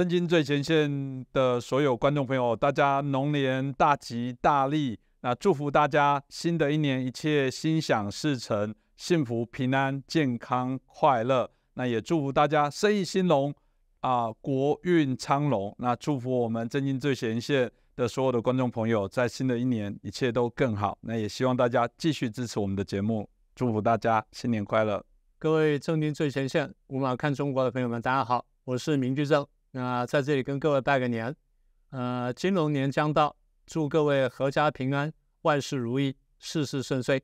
震惊最前线的所有观众朋友，大家龙年大吉大利！那祝福大家新的一年一切心想事成，幸福平安健康快乐。那也祝福大家生意兴隆啊，国运昌隆。那祝福我们震惊最前线的所有的观众朋友，在新的一年一切都更好。那也希望大家继续支持我们的节目，祝福大家新年快乐！各位震惊最前线无马看中国的朋友们，大家好，我是明居正。那在这里跟各位拜个年，呃，金龙年将到，祝各位阖家平安，万事如意，事事顺遂。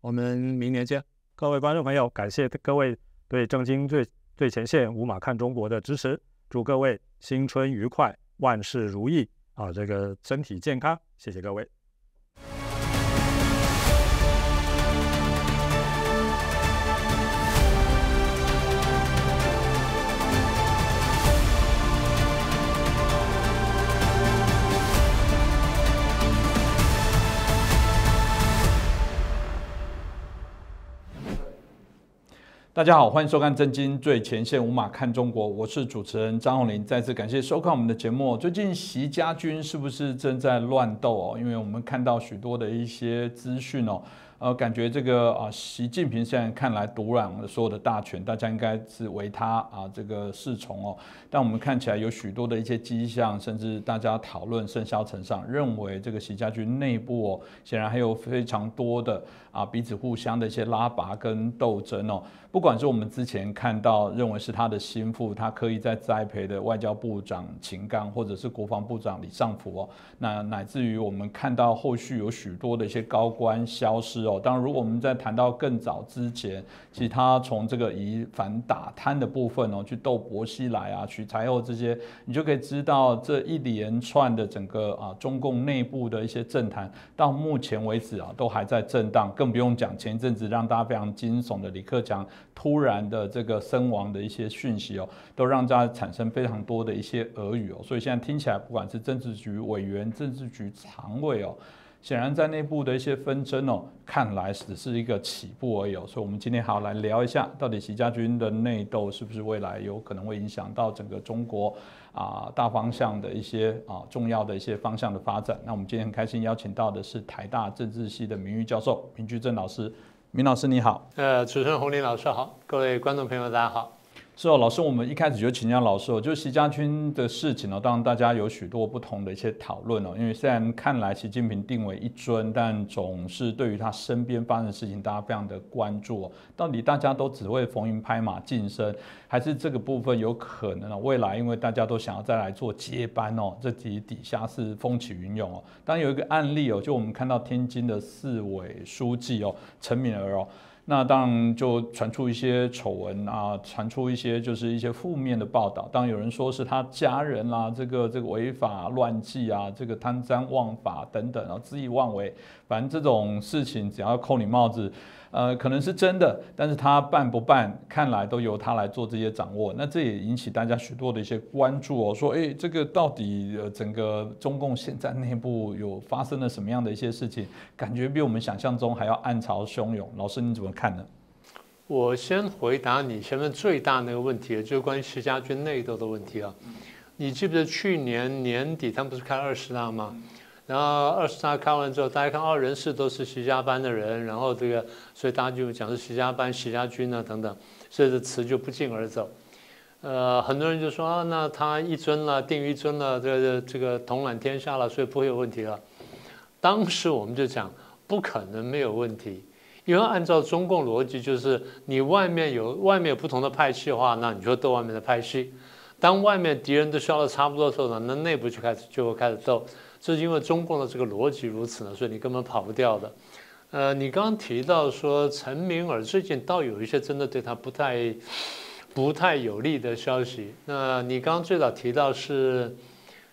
我们明年见，各位观众朋友，感谢各位对正经最最前线五马看中国的支持，祝各位新春愉快，万事如意啊，这个身体健康，谢谢各位。大家好，欢迎收看《真金最前线》，无马看中国，我是主持人张宏林。再次感谢收看我们的节目。最近习家军是不是正在乱斗哦？因为我们看到许多的一些资讯哦。呃，感觉这个啊，习近平现在看来独揽了所有的大权，大家应该是为他啊这个侍从哦。但我们看起来有许多的一些迹象，甚至大家讨论甚嚣尘上，认为这个习家军内部哦，显然还有非常多的啊彼此互相的一些拉拔跟斗争哦。不管是我们之前看到认为是他的心腹，他刻意在栽培的外交部长秦刚，或者是国防部长李尚福哦，那乃至于我们看到后续有许多的一些高官消失。哦，当然，如果我们在谈到更早之前，其实他从这个以反打贪的部分哦，去斗薄熙来啊、取财后这些，你就可以知道这一连串的整个啊中共内部的一些政坛，到目前为止啊都还在震荡，更不用讲前一阵子让大家非常惊悚的李克强突然的这个身亡的一些讯息哦，都让大家产生非常多的一些俄语哦，所以现在听起来，不管是政治局委员、政治局常委哦。显然，在内部的一些纷争哦，看来只是一个起步而已。所以，我们今天好来聊一下，到底习家军的内斗是不是未来有可能会影响到整个中国啊大方向的一些啊重要的一些方向的发展？那我们今天很开心邀请到的是台大政治系的名誉教授明居正老师。明老师你好，呃，主持人洪林老师好，各位观众朋友大家好。是哦，老师，我们一开始就请教老师哦，就是习家军的事情哦，当然大家有许多不同的一些讨论哦，因为虽然看来习近平定为一尊，但总是对于他身边发生的事情，大家非常的关注哦。到底大家都只会逢迎拍马晋升，还是这个部分有可能哦？未来因为大家都想要再来做接班哦，这底底下是风起云涌哦。当然有一个案例哦，就我们看到天津的市委书记哦，陈敏儿哦。那当然就传出一些丑闻啊，传出一些就是一些负面的报道。当然有人说是他家人啦，这个这个违法乱纪啊，这个贪赃枉法等等啊，恣意妄为。反正这种事情只要扣你帽子。呃，可能是真的，但是他办不办，看来都由他来做这些掌握。那这也引起大家许多的一些关注哦，说，哎，这个到底呃整个中共现在内部有发生了什么样的一些事情？感觉比我们想象中还要暗潮汹涌。老师你怎么看呢？我先回答你前面最大那个问题，就是关于石家军内斗的问题啊。你记不记得去年年底他们不是开二十大吗？然后二十大开完之后，大家看哦，人事都是习家班的人，然后这个，所以大家就讲是习家班、习家军啊等等，所以这词就不胫而走。呃，很多人就说啊，那他一尊了，定一尊了，这个这个统揽天下了，所以不会有问题了。当时我们就讲，不可能没有问题，因为按照中共逻辑，就是你外面有外面有不同的派系的话，那你就斗外面的派系。当外面敌人都消的差不多的时候呢，那内部就开始就会开始斗。这是因为中共的这个逻辑如此呢，所以你根本跑不掉的。呃，你刚刚提到说陈明尔最近倒有一些真的对他不太不太有利的消息。那你刚刚最早提到是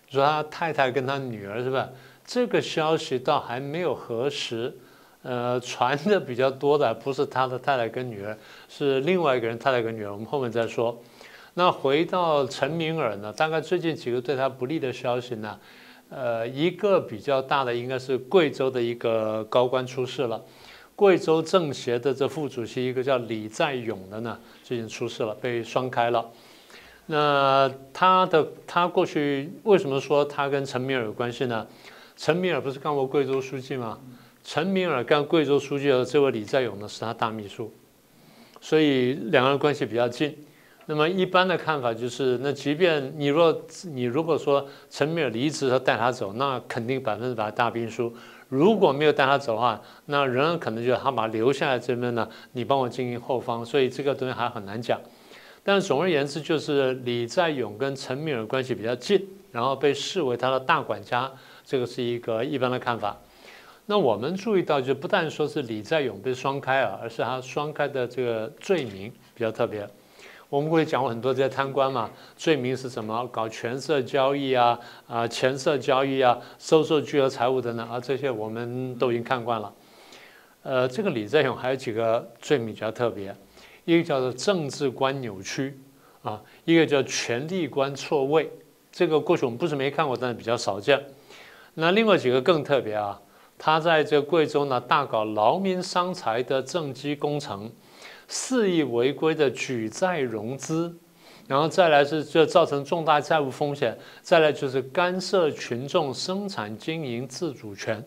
说他太太跟他女儿是吧？这个消息倒还没有核实。呃，传的比较多的不是他的太太跟女儿，是另外一个人太太跟女儿，我们后面再说。那回到陈明尔呢，大概最近几个对他不利的消息呢？呃，一个比较大的应该是贵州的一个高官出事了，贵州政协的这副主席一个叫李在勇的呢，最近出事了，被双开了。那他的他过去为什么说他跟陈敏尔有关系呢？陈敏尔不是干过贵州书记吗？陈敏尔干贵州书记的这位李在勇呢是他大秘书，所以两个人关系比较近。那么一般的看法就是，那即便你若你如果说陈敏尔离职和带他走，那肯定百分之百大兵书。如果没有带他走的话，那仍然可能就是他把留下来这边呢，你帮我经营后方。所以这个东西还很难讲。但总而言之，就是李在勇跟陈敏尔关系比较近，然后被视为他的大管家，这个是一个一般的看法。那我们注意到，就不但说是李在勇被双开啊，而是他双开的这个罪名比较特别。我们过去讲过很多这些贪官嘛，罪名是什么？搞权色交易啊，啊，钱色交易啊，收受巨额财物等等啊，这些我们都已经看惯了。呃，这个李在勇还有几个罪名比较特别。一个叫做政治观扭曲啊，一个叫权力观错位，这个过去我们不是没看过，但是比较少见。那另外几个更特别啊，他在这贵州呢大搞劳民伤财的政绩工程，肆意违规的举债融资，然后再来是就造成重大债务风险，再来就是干涉群众生产经营自主权。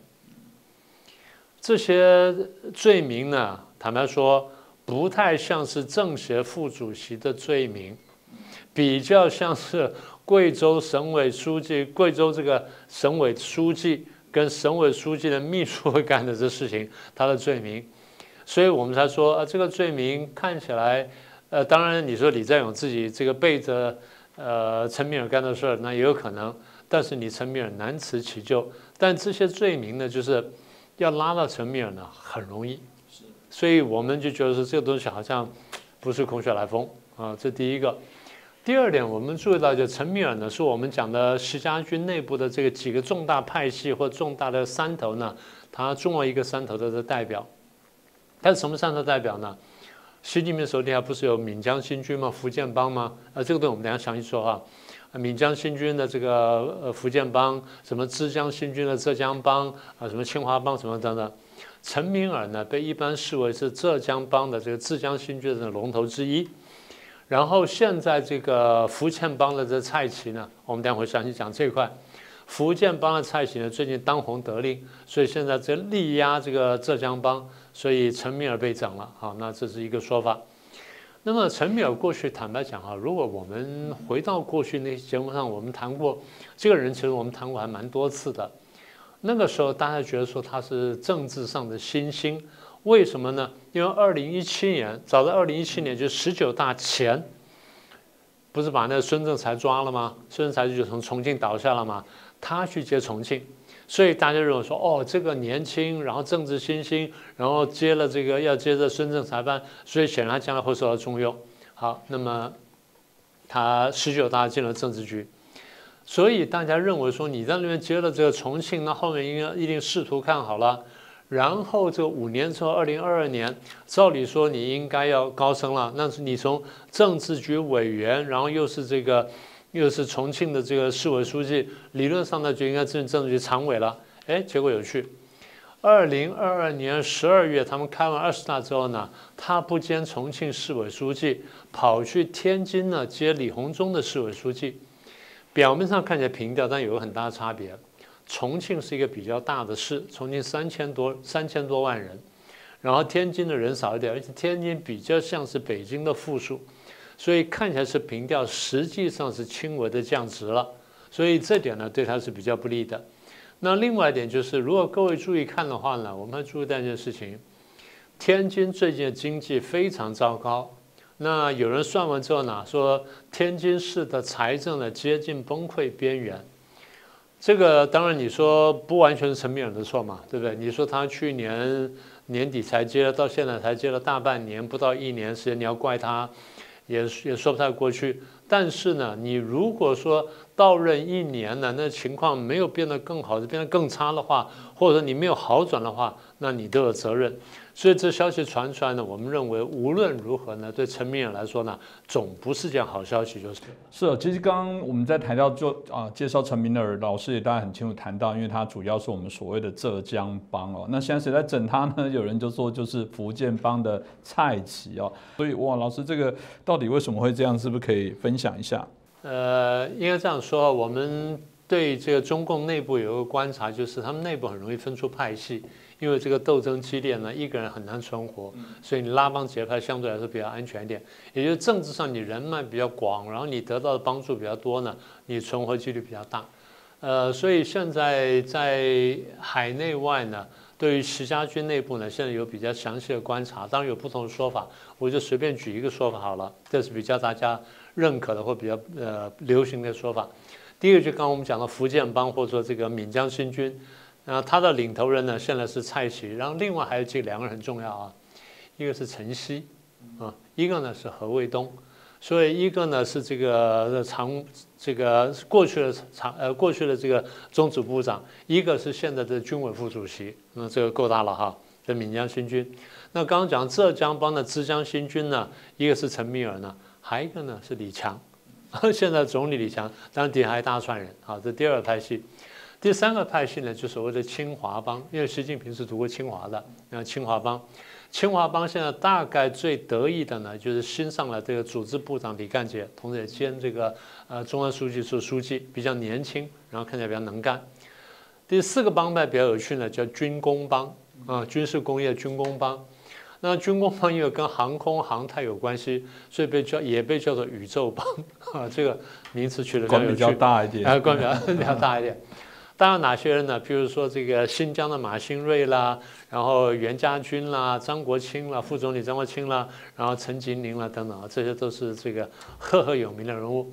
这些罪名呢，坦白说。不太像是政协副主席的罪名，比较像是贵州省委书记、贵州这个省委书记跟省委书记的秘书干的这事情，他的罪名，所以我们才说啊，这个罪名看起来，呃，当然你说李在勇自己这个背着呃陈敏尔干的事儿，那也有可能，但是你陈敏尔难辞其咎，但这些罪名呢，就是要拉到陈敏尔呢，很容易。所以我们就觉得说这个东西好像不是空穴来风啊，这第一个。第二点，我们注意到就陈敏尔呢，是我们讲的石家军内部的这个几个重大派系或重大的山头呢，他中了一个山头的的代表。他是什么山头代表呢？习近平手底下不是有闽江新军吗？福建帮吗？啊，这个东西我们等下详细说哈。闽江新军的这个呃福建帮，什么浙江新军的浙江帮啊，什么清华帮什么等等。陈敏尔呢，被一般视为是浙江帮的这个浙江新军的龙头之一。然后现在这个福建帮的这蔡奇呢，我们待会详细讲这块。福建帮的蔡奇呢，最近当红得令，所以现在在力压这个浙江帮，所以陈敏尔被整了。好，那这是一个说法。那么陈敏尔过去坦白讲哈，如果我们回到过去那些节目上，我们谈过这个人，其实我们谈过还蛮多次的。那个时候，大家觉得说他是政治上的新星，为什么呢？因为二零一七年，早在二零一七年，就十九大前，不是把那个孙政才抓了吗？孙政才就从重庆倒下了嘛，他去接重庆，所以大家认为说，哦，这个年轻，然后政治新兴，然后接了这个要接着孙政才班，所以显然他将来会受到重用。好，那么他十九大进了政治局。所以大家认为说你在那边接了这个重庆，那后面应该一定仕途看好了。然后这五年之后，二零二二年，照理说你应该要高升了。那是你从政治局委员，然后又是这个，又是重庆的这个市委书记，理论上呢就应该进政治局常委了。哎，结果有趣，二零二二年十二月他们开完二十大之后呢，他不兼重庆市委书记，跑去天津呢接李鸿忠的市委书记。表面上看起来平调，但有个很大的差别。重庆是一个比较大的市，重庆三千多三千多万人，然后天津的人少一点，而且天津比较像是北京的附属，所以看起来是平调，实际上是轻微的降值了。所以这点呢，对他是比较不利的。那另外一点就是，如果各位注意看的话呢，我们注意到一件事情：天津最近的经济非常糟糕。那有人算完之后呢，说天津市的财政呢接近崩溃边缘。这个当然你说不完全是陈敏尔的错嘛，对不对？你说他去年年底才接，到现在才接了大半年，不到一年时间，你要怪他，也也说不太过去。但是呢，你如果说到任一年呢，那情况没有变得更好，就变得更差的话，或者说你没有好转的话，那你都有责任。所以这消息传出来呢，我们认为无论如何呢，对陈明远来说呢，总不是件好消息，就是是。其实刚刚我们在谈到就啊介绍陈明尔老师也大家很清楚谈到，因为他主要是我们所谓的浙江帮哦。那现在谁在整他呢？有人就说就是福建帮的蔡奇哦。所以哇，老师这个到底为什么会这样？是不是可以分享一下？呃，应该这样说，我们对这个中共内部有一个观察，就是他们内部很容易分出派系。因为这个斗争激烈呢，一个人很难存活，所以你拉帮结派相对来说比较安全一点。也就是政治上你人脉比较广，然后你得到的帮助比较多呢，你存活几率比较大。呃，所以现在在海内外呢，对于石家军内部呢，现在有比较详细的观察，当然有不同的说法，我就随便举一个说法好了，这是比较大家认可的或比较呃流行的说法。第一个就刚刚我们讲的福建帮或者说这个闽江新军。那他的领头人呢，现在是蔡奇，然后另外还有这两个人很重要啊，一个是陈希，啊，一个呢是何卫东，所以一个呢是这个常这个过去的常呃过去的这个中组部长，一个是现在的军委副主席，那这个够大了哈，这闽江新军。那刚刚讲浙江帮的枝江新军呢，一个是陈密尔呢，还一个呢是李强，现在总理李强，当然底下还一大串人，啊，这第二派系。第三个派系呢，就所谓的清华帮，因为习近平是读过清华的。那清华帮，清华帮现在大概最得意的呢，就是新上来这个组织部长李干杰，同时也兼这个呃中央书记处书记，比较年轻，然后看起来比较能干。第四个帮派比较有趣呢，叫军工帮啊，军事工业军工帮。那军工帮因为跟航空航太有关系，所以被叫也被叫做宇宙帮 啊，这个名词取得比较大一点，啊，官比较 比较大一点。当然哪些人呢？比如说这个新疆的马兴瑞啦，然后袁家军啦，张国清啦，副总理张国清啦，然后陈吉宁啦等等啊，这些都是这个赫赫有名的人物。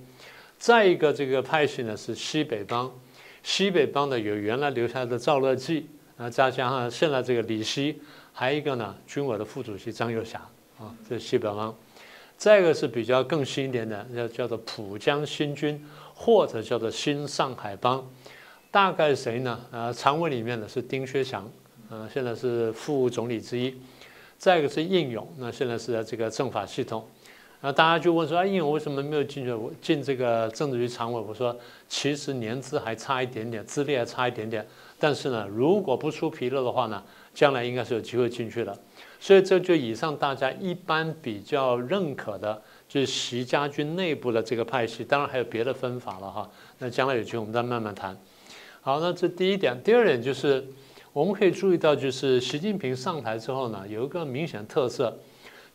再一个这个派系呢是西北帮，西北帮呢有原来留下来的赵乐际啊，再加上现在这个李希，还有一个呢军委的副主席张又侠啊，这是西北帮。再一个是比较更新一点的，叫叫做浦江新军，或者叫做新上海帮。大概谁呢？呃，常委里面的是丁薛祥，呃，现在是副总理之一。再一个是应勇，那现在是在这个政法系统。那大家就问说，啊，应勇为什么没有进去进这个政治局常委？我说，其实年资还差一点点，资历还差一点点。但是呢，如果不出纰漏的话呢，将来应该是有机会进去的。所以这就以上大家一般比较认可的，就是习家军内部的这个派系。当然还有别的分法了哈。那将来有机会我们再慢慢谈。好，那这第一点，第二点就是我们可以注意到，就是习近平上台之后呢，有一个明显特色，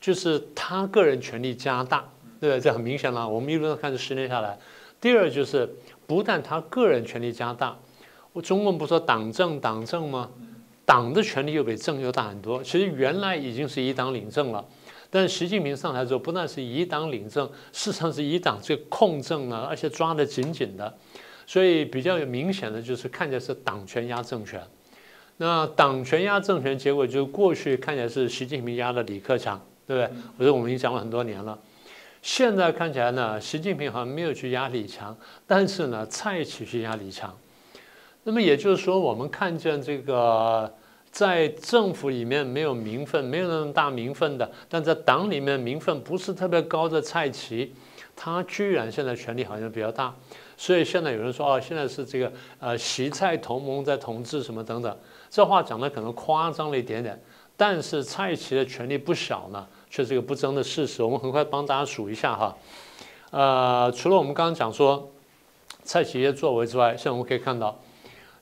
就是他个人权力加大，对不对？这很明显了。我们一路上看这十年下来，第二就是不但他个人权力加大，我中共不说党政党政吗？党的权力又比政又大很多。其实原来已经是以党领政了，但是习近平上台之后，不但是以党领政，事实上是以党这个控政呢，而且抓得紧紧的。所以比较有明显的就是看起来是党权压政权，那党权压政权结果就是过去看起来是习近平压的李克强，对不对？我说我们已经讲了很多年了，现在看起来呢，习近平好像没有去压李强，但是呢，蔡奇去压李强。那么也就是说，我们看见这个在政府里面没有名分、没有那么大名分的，但在党里面名分不是特别高的蔡奇，他居然现在权力好像比较大。所以现在有人说哦，现在是这个呃，习蔡同盟在统治什么等等，这话讲的可能夸张了一点点，但是蔡奇的权力不小呢，却是一个不争的事实。我们很快帮大家数一下哈，呃，除了我们刚刚讲说蔡奇的作为之外，现在我们可以看到，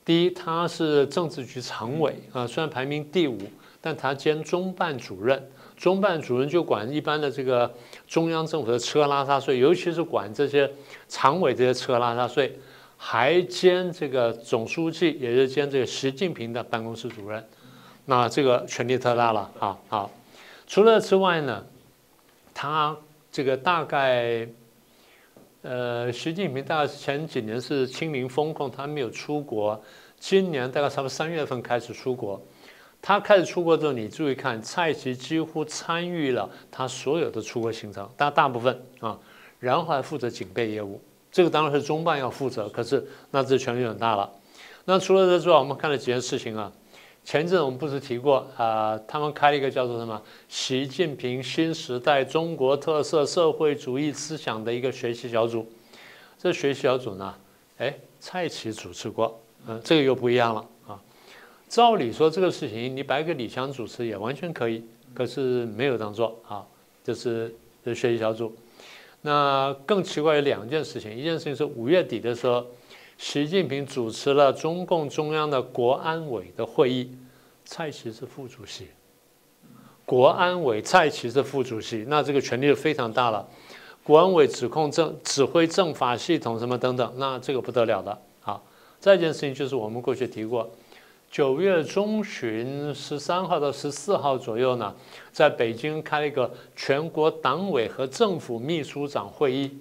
第一，他是政治局常委啊，虽然排名第五，但他兼中办主任。中办主任就管一般的这个中央政府的车拉撒税，尤其是管这些常委这些车拉撒税，还兼这个总书记，也是兼这个习近平的办公室主任，那这个权力特大了啊！好，除了之外呢，他这个大概，呃，习近平大概前几年是清零风控，他没有出国，今年大概差不多三月份开始出国。他开始出国之后，你注意看，蔡奇几乎参与了他所有的出国行程，大大部分啊，然后还负责警备业务，这个当然是中办要负责，可是那这权力很大了。那除了这之外，我们看了几件事情啊。前阵我们不是提过啊、他们开了一个叫做什么“习近平新时代中国特色社会主义思想”的一个学习小组。这学习小组呢，哎，蔡奇主持过，嗯，这个又不一样了啊。照理说这个事情你摆给李强主持也完全可以，可是没有这样做啊。这是这学习小组。那更奇怪有两件事情，一件事情是五月底的时候，习近平主持了中共中央的国安委的会议，蔡奇是副主席。国安委蔡奇是副主席，那这个权力就非常大了。国安委指控政指挥政法系统什么等等，那这个不得了的。好，再一件事情就是我们过去提过，九月中旬十三号到十四号左右呢，在北京开了一个全国党委和政府秘书长会议。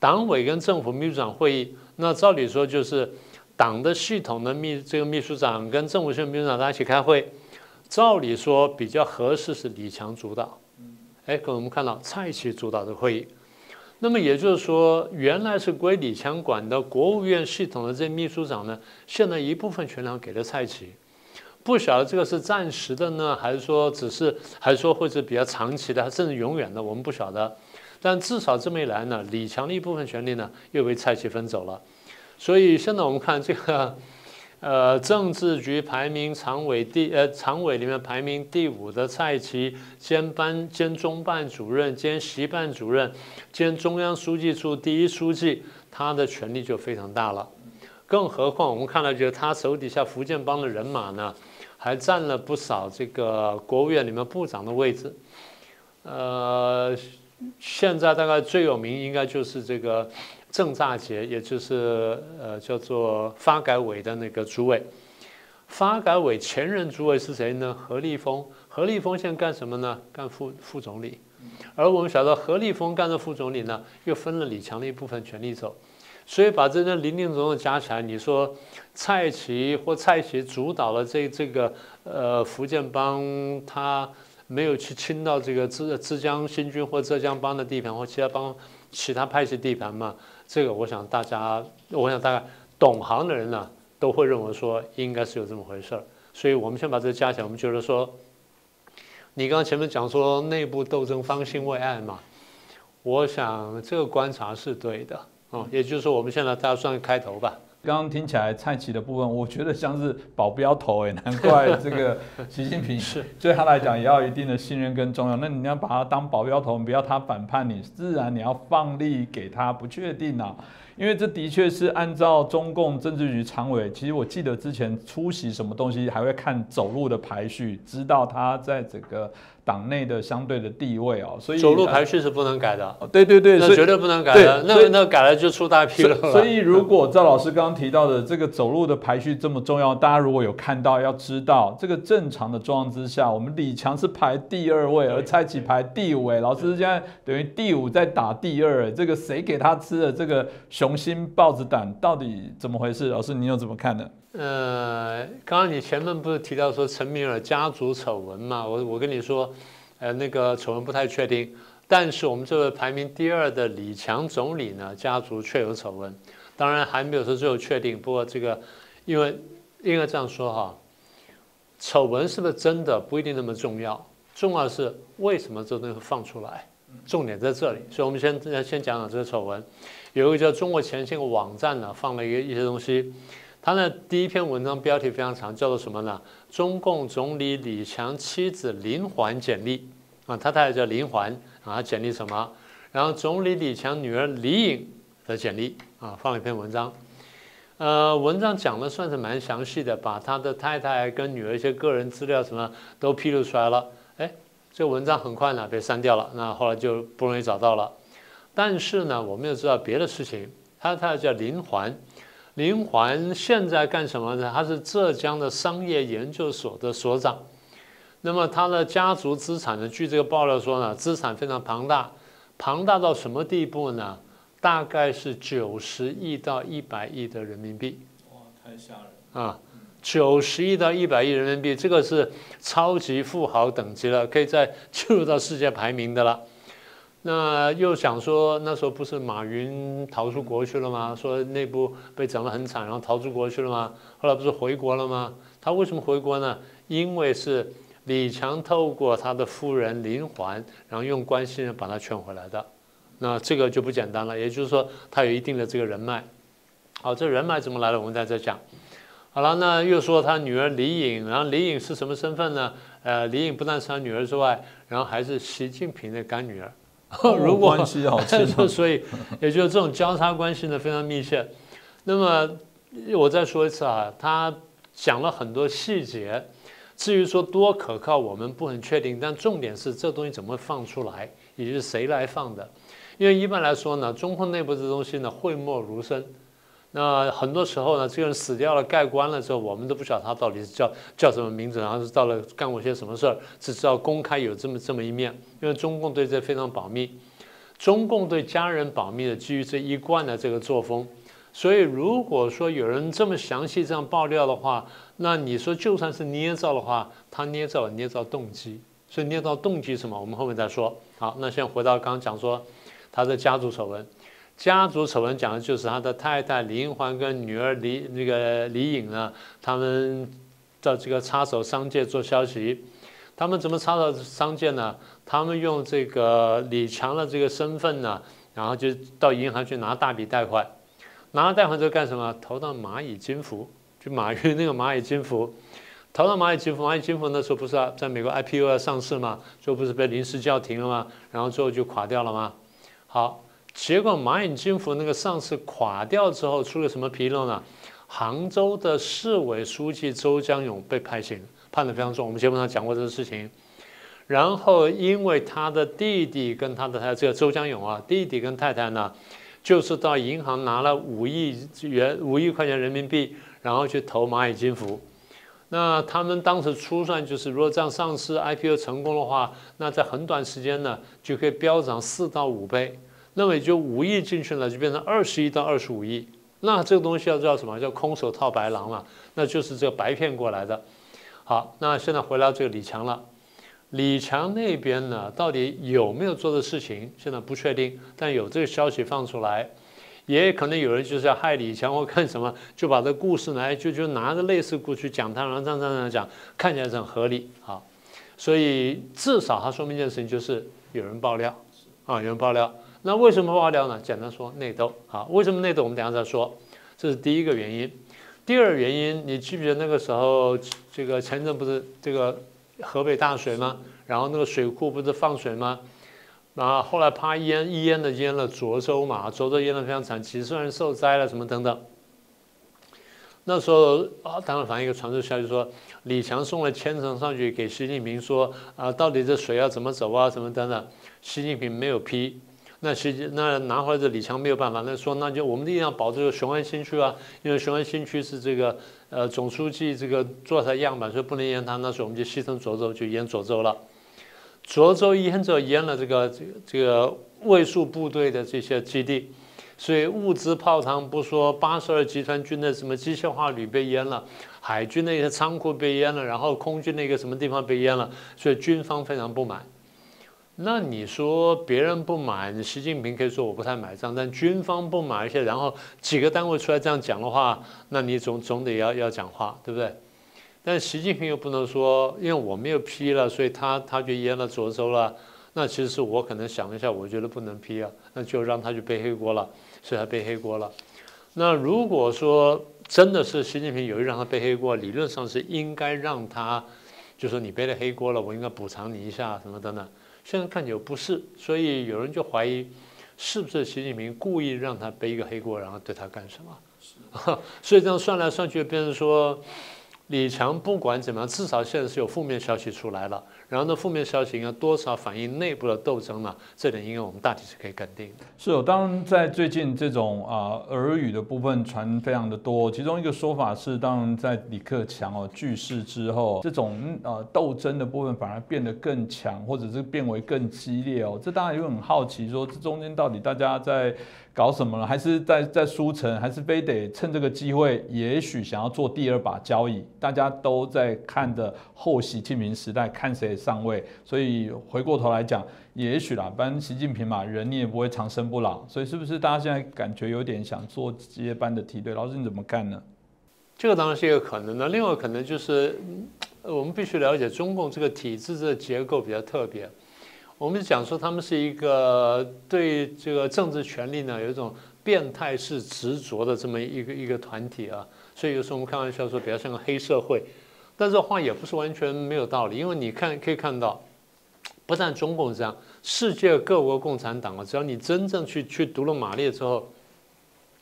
党委跟政府秘书长会议，那照理说就是党的系统的秘这个秘书长跟政府系统秘书长在一起开会，照理说比较合适是李强主导。哎，可我们看到蔡奇主导的会议，那么也就是说，原来是归李强管的国务院系统的这秘书长呢，现在一部分权量给了蔡奇，不晓得这个是暂时的呢，还是说只是，还是说会是比较长期的，甚至永远的，我们不晓得。但至少这么一来呢，李强的一部分权力呢又被蔡奇分走了，所以现在我们看这个，呃，政治局排名常委第呃常委里面排名第五的蔡奇兼班兼中办主任兼习办主任兼中央书记处第一书记，他的权力就非常大了。更何况我们看到，就是他手底下福建帮的人马呢，还占了不少这个国务院里面部长的位置，呃。现在大概最有名应该就是这个郑乍杰，也就是呃叫做发改委的那个主委。发改委前任主委是谁呢？何立峰。何立峰现在干什么呢？干副副总理。而我们晓得何立峰干的副总理呢，又分了李强的一部分权力走。所以把这些零零总总加起来，你说蔡奇或蔡奇主导了这这个呃福建帮他。没有去侵到这个浙浙江新军或浙江帮的地盘或其他帮其他派系地盘嘛？这个我想大家，我想大概懂行的人呢都会认为说应该是有这么回事儿。所以我们先把这个加起来，我们觉得说，你刚刚前面讲说内部斗争方兴未艾嘛，我想这个观察是对的啊，也就是说我们现在大家算开头吧。刚刚听起来蔡奇的部分，我觉得像是保镖头哎，难怪这个 习近平是对他来讲也要一定的信任跟重要。那你要把他当保镖头，不要他反叛你，自然你要放力给他，不确定啊。因为这的确是按照中共政治局常委，其实我记得之前出席什么东西还会看走路的排序，知道他在整个党内的相对的地位哦。所以走路排序是不能改的，对对对，那绝对不能改的，那那改了就出大纰漏了。所以如果赵老师刚刚提到的这个走路的排序这么重要，大家如果有看到，要知道这个正常的状况之下，我们李强是排第二位，而蔡奇排第五位。老师现在等于第五在打第二，这个谁给他吃的这个雄心豹子胆到底怎么回事？老师，你又怎么看呢？呃，刚刚你前面不是提到说陈明尔家族丑闻嘛？我我跟你说，呃，那个丑闻不太确定，但是我们这位排名第二的李强总理呢，家族确有丑闻，当然还没有说最后确定。不过这个，因为应该这样说哈，丑闻是不是真的不一定那么重要，重要的是为什么这东西放出来，重点在这里。所以我们先先讲讲这个丑闻。有一个叫中国前线网站呢，放了一个一些东西。他呢第一篇文章标题非常长，叫做什么呢？中共总理李强妻子林环简历啊，他太太叫林环啊，简历什么？然后总理李强女儿李颖的简历啊，放了一篇文章。呃，文章讲的算是蛮详细的，把他的太太跟女儿一些个人资料什么都披露出来了。哎，这文章很快呢被删掉了，那后来就不容易找到了。但是呢，我们要知道别的事情。他他叫林环，林环现在干什么呢？他是浙江的商业研究所的所长。那么他的家族资产呢？据这个爆料说呢，资产非常庞大，庞大到什么地步呢？大概是九十亿到一百亿的人民币。哇，太吓人啊！九十亿到一百亿人民币，这个是超级富豪等级了，可以在进入到世界排名的了。那又想说，那时候不是马云逃出国去了吗？说内部被整得很惨，然后逃出国去了吗？后来不是回国了吗？他为什么回国呢？因为是李强透过他的夫人林环，然后用关系人把他劝回来的。那这个就不简单了，也就是说他有一定的这个人脉。好，这人脉怎么来的？我们在这讲。好了，那又说他女儿李颖，然后李颖是什么身份呢？呃，李颖不但是他女儿之外，然后还是习近平的干女儿。如果关系好 亲，所以也就是这种交叉关系呢非常密切。那么我再说一次啊，他讲了很多细节，至于说多可靠，我们不很确定。但重点是这东西怎么放出来，以及是谁来放的。因为一般来说呢，中控内部这东西呢讳莫如深。那很多时候呢，这个人死掉了、盖棺了之后，我们都不晓得他到底是叫叫什么名字，然后是到了干过些什么事儿，只知道公开有这么这么一面。因为中共对这非常保密，中共对家人保密的基于这一贯的这个作风。所以如果说有人这么详细这样爆料的话，那你说就算是捏造的话，他捏造了捏造动机，所以捏造动机什么，我们后面再说。好，那先回到刚刚讲说他的家族丑闻。家族丑闻讲的就是他的太太李环跟女儿李那个李颖呢，他们到这个插手商界做消息，他们怎么插手商界呢？他们用这个李强的这个身份呢，然后就到银行去拿大笔贷款，拿了贷款之后干什么？投到蚂蚁金服，就马云那个蚂蚁金服，投到蚂蚁金服，蚂蚁金服那时候不是在美国 IPO 要上市嘛？最后不是被临时叫停了吗？然后最后就垮掉了吗？好。结果蚂蚁金服那个上市垮掉之后，出了什么纰漏呢？杭州的市委书记周江勇被判刑，判的非常重。我们节目上讲过这个事情。然后因为他的弟弟跟他的他这个周江勇啊，弟弟跟太太呢，就是到银行拿了五亿元、五亿块钱人民币，然后去投蚂蚁金服。那他们当时初算就是，如果这样上市 IPO 成功的话，那在很短时间呢，就可以飙涨四到五倍。那么也就五亿进去了，就变成二十亿到二十五亿。那这个东西要叫什么？叫空手套白狼了？那就是这个白骗过来的。好，那现在回到这个李强了。李强那边呢，到底有没有做的事情？现在不确定，但有这个消息放出来，也可能有人就是要害李强或干什么，就把这故事呢，就就拿着类似故事讲他，然后这样这样讲，看起来是很合理。好，所以至少它说明一件事情，就是有人爆料啊，有人爆料。那为什么爆掉呢？简单说，内斗。好，为什么内斗？我们等下再说。这是第一个原因。第二原因，你记不记得那个时候，这个前阵不是这个河北大水吗？然后那个水库不是放水吗？然后后来啪淹一淹的淹了涿州嘛，涿州淹的非常惨，几十万人受灾了，什么等等。那时候啊，当然反映一个传出消息说，李强送了千层上去给习近平说啊，到底这水要怎么走啊，什么等等。习近平没有批。那实际那拿回来的李强没有办法，那说那就我们一定要保这个雄安新区啊，因为雄安新区是这个呃总书记这个做的样板，所以不能淹它，那时候我们就牺牲涿州，就淹涿州了。涿州淹着淹了这个这个这个卫戍部队的这些基地，所以物资泡汤不说，八十二集团军的什么机械化旅被淹了，海军那些仓库被淹了，然后空军那个什么地方被淹了，所以军方非常不满。那你说别人不满，习近平可以说我不太买账，但军方不满一些，然后几个单位出来这样讲的话，那你总总得要要讲话，对不对？但习近平又不能说，因为我没有批了，所以他他就淹了涿州了。那其实是我可能想了一下，我觉得不能批啊，那就让他去背黑锅了，所以他背黑锅了。那如果说真的是习近平有意让他背黑锅，理论上是应该让他，就说你背了黑锅了，我应该补偿你一下，什么等等。现在看起来不是，所以有人就怀疑，是不是习近平故意让他背一个黑锅，然后对他干什么？所以这样算来算去，变成说。李强不管怎么样，至少现在是有负面消息出来了。然后呢，负面消息应该多少反映内部的斗争呢？这点应该我们大体是可以肯定。是哦，当然在最近这种啊耳语的部分传非常的多。其中一个说法是，当然在李克强哦去世之后，这种呃斗争的部分反而变得更强，或者是变为更激烈哦。这当然也很好奇，说这中间到底大家在。搞什么了？还是在在书城？还是非得趁这个机会，也许想要做第二把交椅？大家都在看的后习近平时代，看谁上位。所以回过头来讲，也许啦，反正习近平嘛，人你也不会长生不老。所以是不是大家现在感觉有点想做接班的梯队？老师你怎么看呢？这个当然是一个可能的。另外可能就是，我们必须了解中共这个体制的结构比较特别。我们讲说他们是一个对这个政治权力呢有一种变态式执着的这么一个一个团体啊，所以有时候我们开玩笑说比较像个黑社会，但这话也不是完全没有道理，因为你看可以看到，不但中共这样，世界各国共产党啊，只要你真正去去读了马列之后，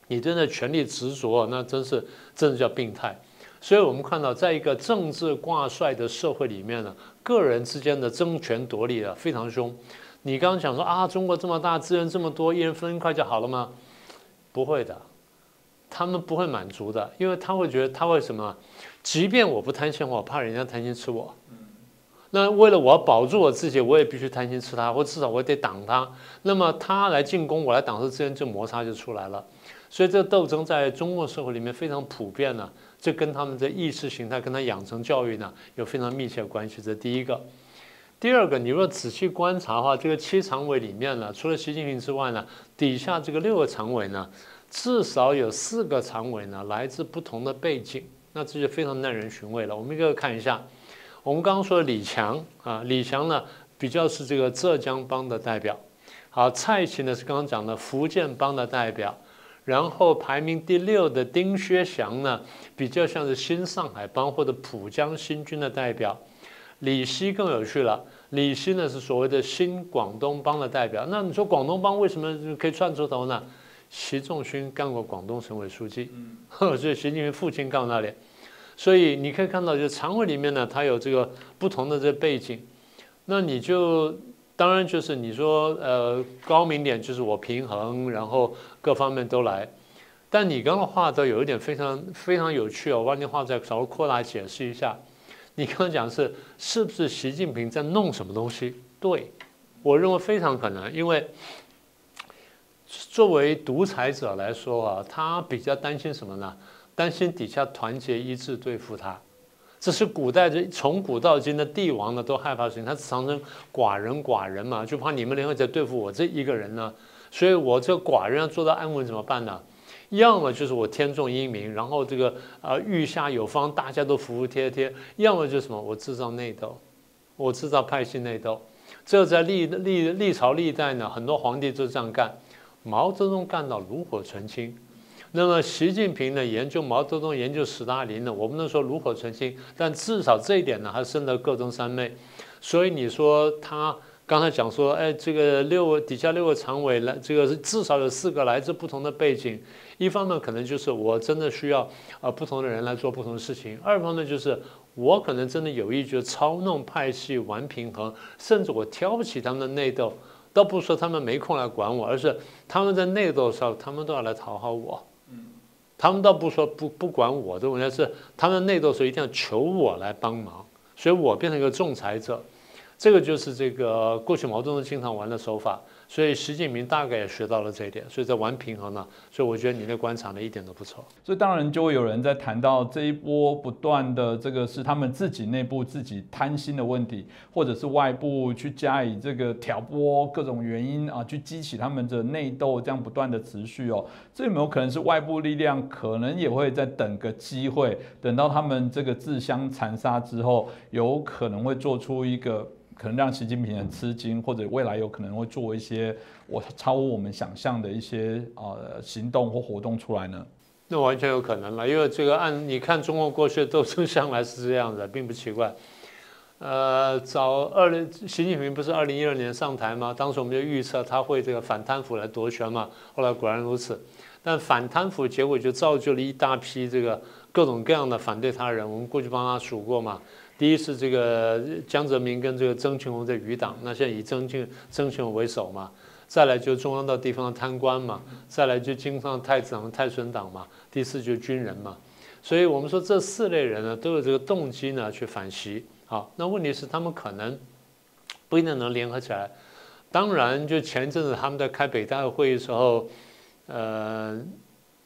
你真的权力执着，那真是真的叫病态。所以我们看到，在一个政治挂帅的社会里面呢，个人之间的争权夺利啊非常凶。你刚刚讲说啊，中国这么大，资源这么多，一人分一块就好了吗？不会的，他们不会满足的，因为他会觉得他为什么？即便我不贪心，我怕人家贪心吃我。那为了我要保住我自己，我也必须贪心吃他，或至少我得挡他。那么他来进攻，我来挡，这之间就摩擦就出来了。所以这个斗争在中国社会里面非常普遍呢。这跟他们的意识形态、跟他养成教育呢有非常密切的关系。这第一个。第二个，你若仔细观察的话，这个七常委里面呢，除了习近平之外呢，底下这个六个常委呢，至少有四个常委呢来自不同的背景，那这就非常耐人寻味了。我们一个看一下，我们刚刚说的李强啊，李强呢比较是这个浙江帮的代表，好，蔡奇呢是刚刚讲的福建帮的代表。然后排名第六的丁薛祥呢，比较像是新上海帮或者浦江新军的代表。李希更有趣了，李希呢是所谓的新广东帮的代表。那你说广东帮为什么可以窜出头呢？习仲勋干过广东省委书记，所以习近平父亲干到那里。所以你可以看到，就常委里面呢，他有这个不同的这背景。那你就。当然，就是你说，呃，高明点就是我平衡，然后各方面都来。但你刚刚画的有一点非常非常有趣哦，我帮你画再稍微扩大解释一下。你刚刚讲是是不是习近平在弄什么东西？对，我认为非常可能，因为作为独裁者来说啊，他比较担心什么呢？担心底下团结一致对付他。这是古代的，从古到今的帝王呢，都害怕事情。他常称寡人寡人嘛，就怕你们联合起来对付我这一个人呢。所以我这个寡人要做到安稳怎么办呢？要么就是我天纵英明，然后这个呃御下有方，大家都服服帖帖；要么就是什么，我制造内斗，我制造派系内斗。这在历历历朝历代呢，很多皇帝都这样干。毛泽东干到炉火纯青。那么习近平呢？研究毛泽东，研究斯大林呢？我不能说炉火纯青，但至少这一点呢，还深得各中三昧。所以你说他刚才讲说，哎，这个六底下六个常委来，这个至少有四个来自不同的背景。一方面可能就是我真的需要呃不同的人来做不同的事情；二方面就是我可能真的有意就操弄派系、玩平衡，甚至我挑不起他们的内斗。倒不是说他们没空来管我，而是他们在内斗上，他们都要来讨好我。他们倒不说不不管我的问题，是他们内斗时候一定要求我来帮忙，所以我变成一个仲裁者，这个就是这个过去毛泽东经常玩的手法。所以习近平大概也学到了这一点，所以在玩平衡呢。所以我觉得你的观察呢一点都不错。所以当然就会有人在谈到这一波不断的这个是他们自己内部自己贪心的问题，或者是外部去加以这个挑拨各种原因啊，去激起他们的内斗，这样不断的持续哦。这有没有可能是外部力量可能也会在等个机会，等到他们这个自相残杀之后，有可能会做出一个。可能让习近平很吃惊，或者未来有可能会做一些我超乎我们想象的一些呃行动或活动出来呢？那完全有可能了，因为这个按你看中国过去的斗争向来是这样的，并不奇怪。呃，早二零习近平不是二零一二年上台吗？当时我们就预测他会这个反贪腐来夺权嘛，后来果然如此。但反贪腐结果就造就了一大批这个各种各样的反对他人，我们过去帮他数过嘛。第一是这个江泽民跟这个曾庆红在余党，那现在以曾庆曾庆红为首嘛，再来就中央到地方的贪官嘛，再来就经上太子党、太孙党嘛，第四就是军人嘛，所以我们说这四类人呢都有这个动机呢去反袭。好，那问题是他们可能不一定能联合起来。当然，就前一阵子他们在开北大会议时候，呃，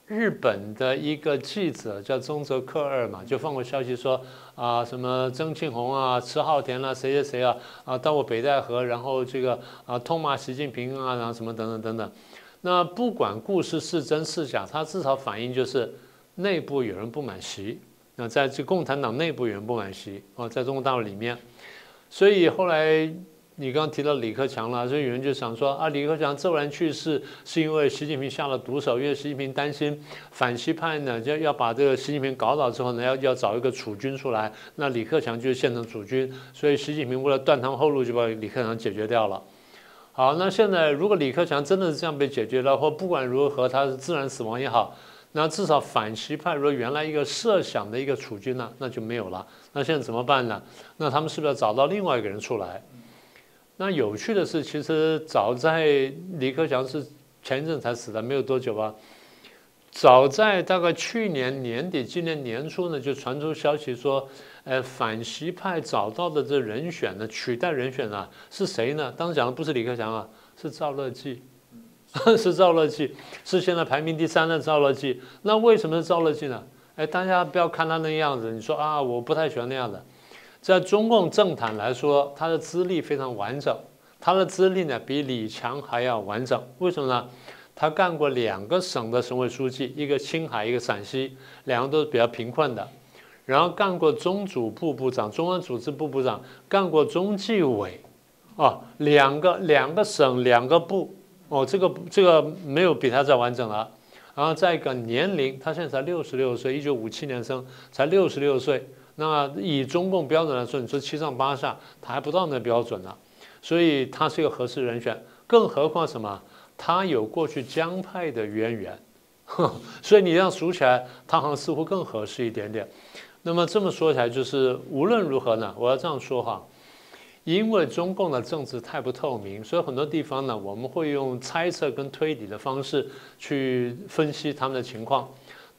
日本的一个记者叫中泽克二嘛，就放过消息说啊，什么曾庆红啊、池浩田啊、谁谁谁啊啊到过北戴河，然后这个啊痛骂习近平啊，然后什么等等等等。那不管故事是真是假，他至少反映就是内部有人不满习。那在这共产党内部有人不满习啊，在中国大陆里面，所以后来你刚刚提到李克强了，所以有人就想说啊，李克强骤然去世是因为习近平下了毒手，因为习近平担心反西派呢，要要把这个习近平搞倒之后呢，要要找一个储君出来，那李克强就是现成储君，所以习近平为了断他们后路，就把李克强解决掉了。好，那现在如果李克强真的是这样被解决了，或不管如何他是自然死亡也好，那至少反西派如果原来一个设想的一个储君呢，那就没有了。那现在怎么办呢？那他们是不是要找到另外一个人出来？那有趣的是，其实早在李克强是前一阵才死的，没有多久吧。早在大概去年年底、今年年初呢，就传出消息说。呃，反习派找到的这人选呢，取代人选呢，是谁呢？当时讲的不是李克强啊，是赵乐际，是赵乐际，是现在排名第三的赵乐际。那为什么是赵乐际呢？哎，大家不要看他那样子，你说啊，我不太喜欢那样的。在中共政坛来说，他的资历非常完整，他的资历呢比李强还要完整。为什么呢？他干过两个省的省委书记，一个青海，一个陕西，两个都是比较贫困的。然后干过中组部部长、中央组织部部长，干过中纪委，啊，两个两个省两个部，哦，这个这个没有比他再完整了。然后再一个年龄，他现在才六十六岁，一九五七年生，才六十六岁。那以中共标准来说，你说七上八下，他还不到那标准呢。所以他是一个合适人选。更何况什么？他有过去江派的渊源，所以你这样数起来，他好像似乎更合适一点点。那么这么说起来，就是无论如何呢，我要这样说哈，因为中共的政治太不透明，所以很多地方呢，我们会用猜测跟推理的方式去分析他们的情况。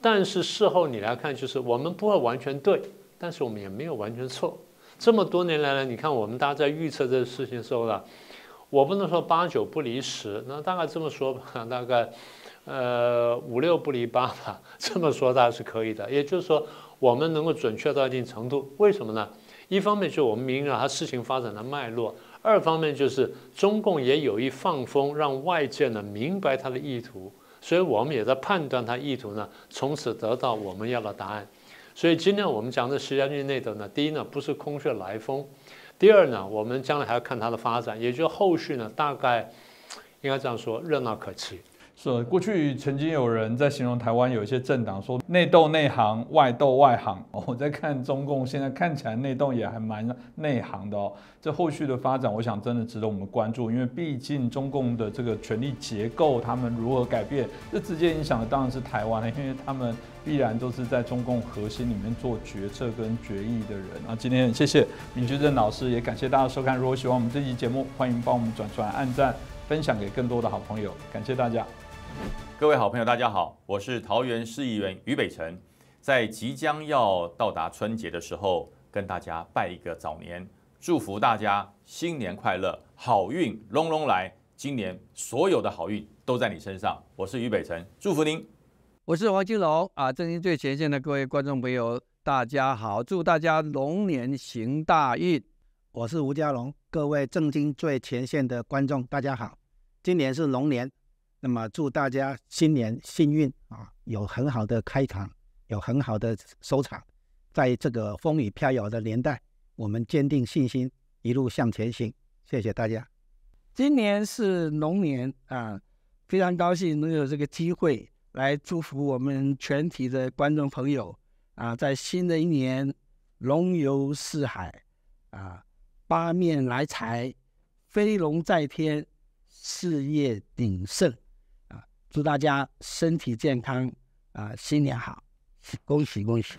但是事后你来看，就是我们不会完全对，但是我们也没有完全错。这么多年来呢，你看我们大家在预测这个事情的时候呢，我不能说八九不离十，那大概这么说吧，大概呃五六不离八吧，这么说大概是可以的。也就是说。我们能够准确到一定程度，为什么呢？一方面就是我们明了它事情发展的脉络，二方面就是中共也有意放风，让外界呢明白他的意图，所以我们也在判断他意图呢，从此得到我们要的答案。所以今天我们讲的石家军内的呢，第一呢不是空穴来风，第二呢我们将来还要看它的发展，也就后续呢大概应该这样说，热闹可期。是，过去曾经有人在形容台湾有一些政党说内斗内行，外斗外行。我在看中共现在看起来内斗也还蛮内行的哦。这后续的发展，我想真的值得我们关注，因为毕竟中共的这个权力结构，他们如何改变，这直接影响的当然是台湾了，因为他们必然都是在中共核心里面做决策跟决议的人。那今天谢谢明居正老师，也感谢大家收看。如果喜欢我们这期节目，欢迎帮我们转传、按赞、分享给更多的好朋友。感谢大家。各位好朋友，大家好，我是桃园市议员于北辰，在即将要到达春节的时候，跟大家拜一个早年，祝福大家新年快乐，好运隆隆来，今年所有的好运都在你身上。我是于北辰，祝福您。我是黄金龙啊，正经最前线的各位观众朋友，大家好，祝大家龙年行大运。我是吴家龙，各位正经最前线的观众，大家好，今年是龙年。那么祝大家新年幸运啊，有很好的开场，有很好的收场。在这个风雨飘摇的年代，我们坚定信心，一路向前行。谢谢大家。今年是龙年啊，非常高兴能有这个机会来祝福我们全体的观众朋友啊，在新的一年龙游四海啊，八面来财，飞龙在天，事业鼎盛。祝大家身体健康啊！新年好，恭喜恭喜！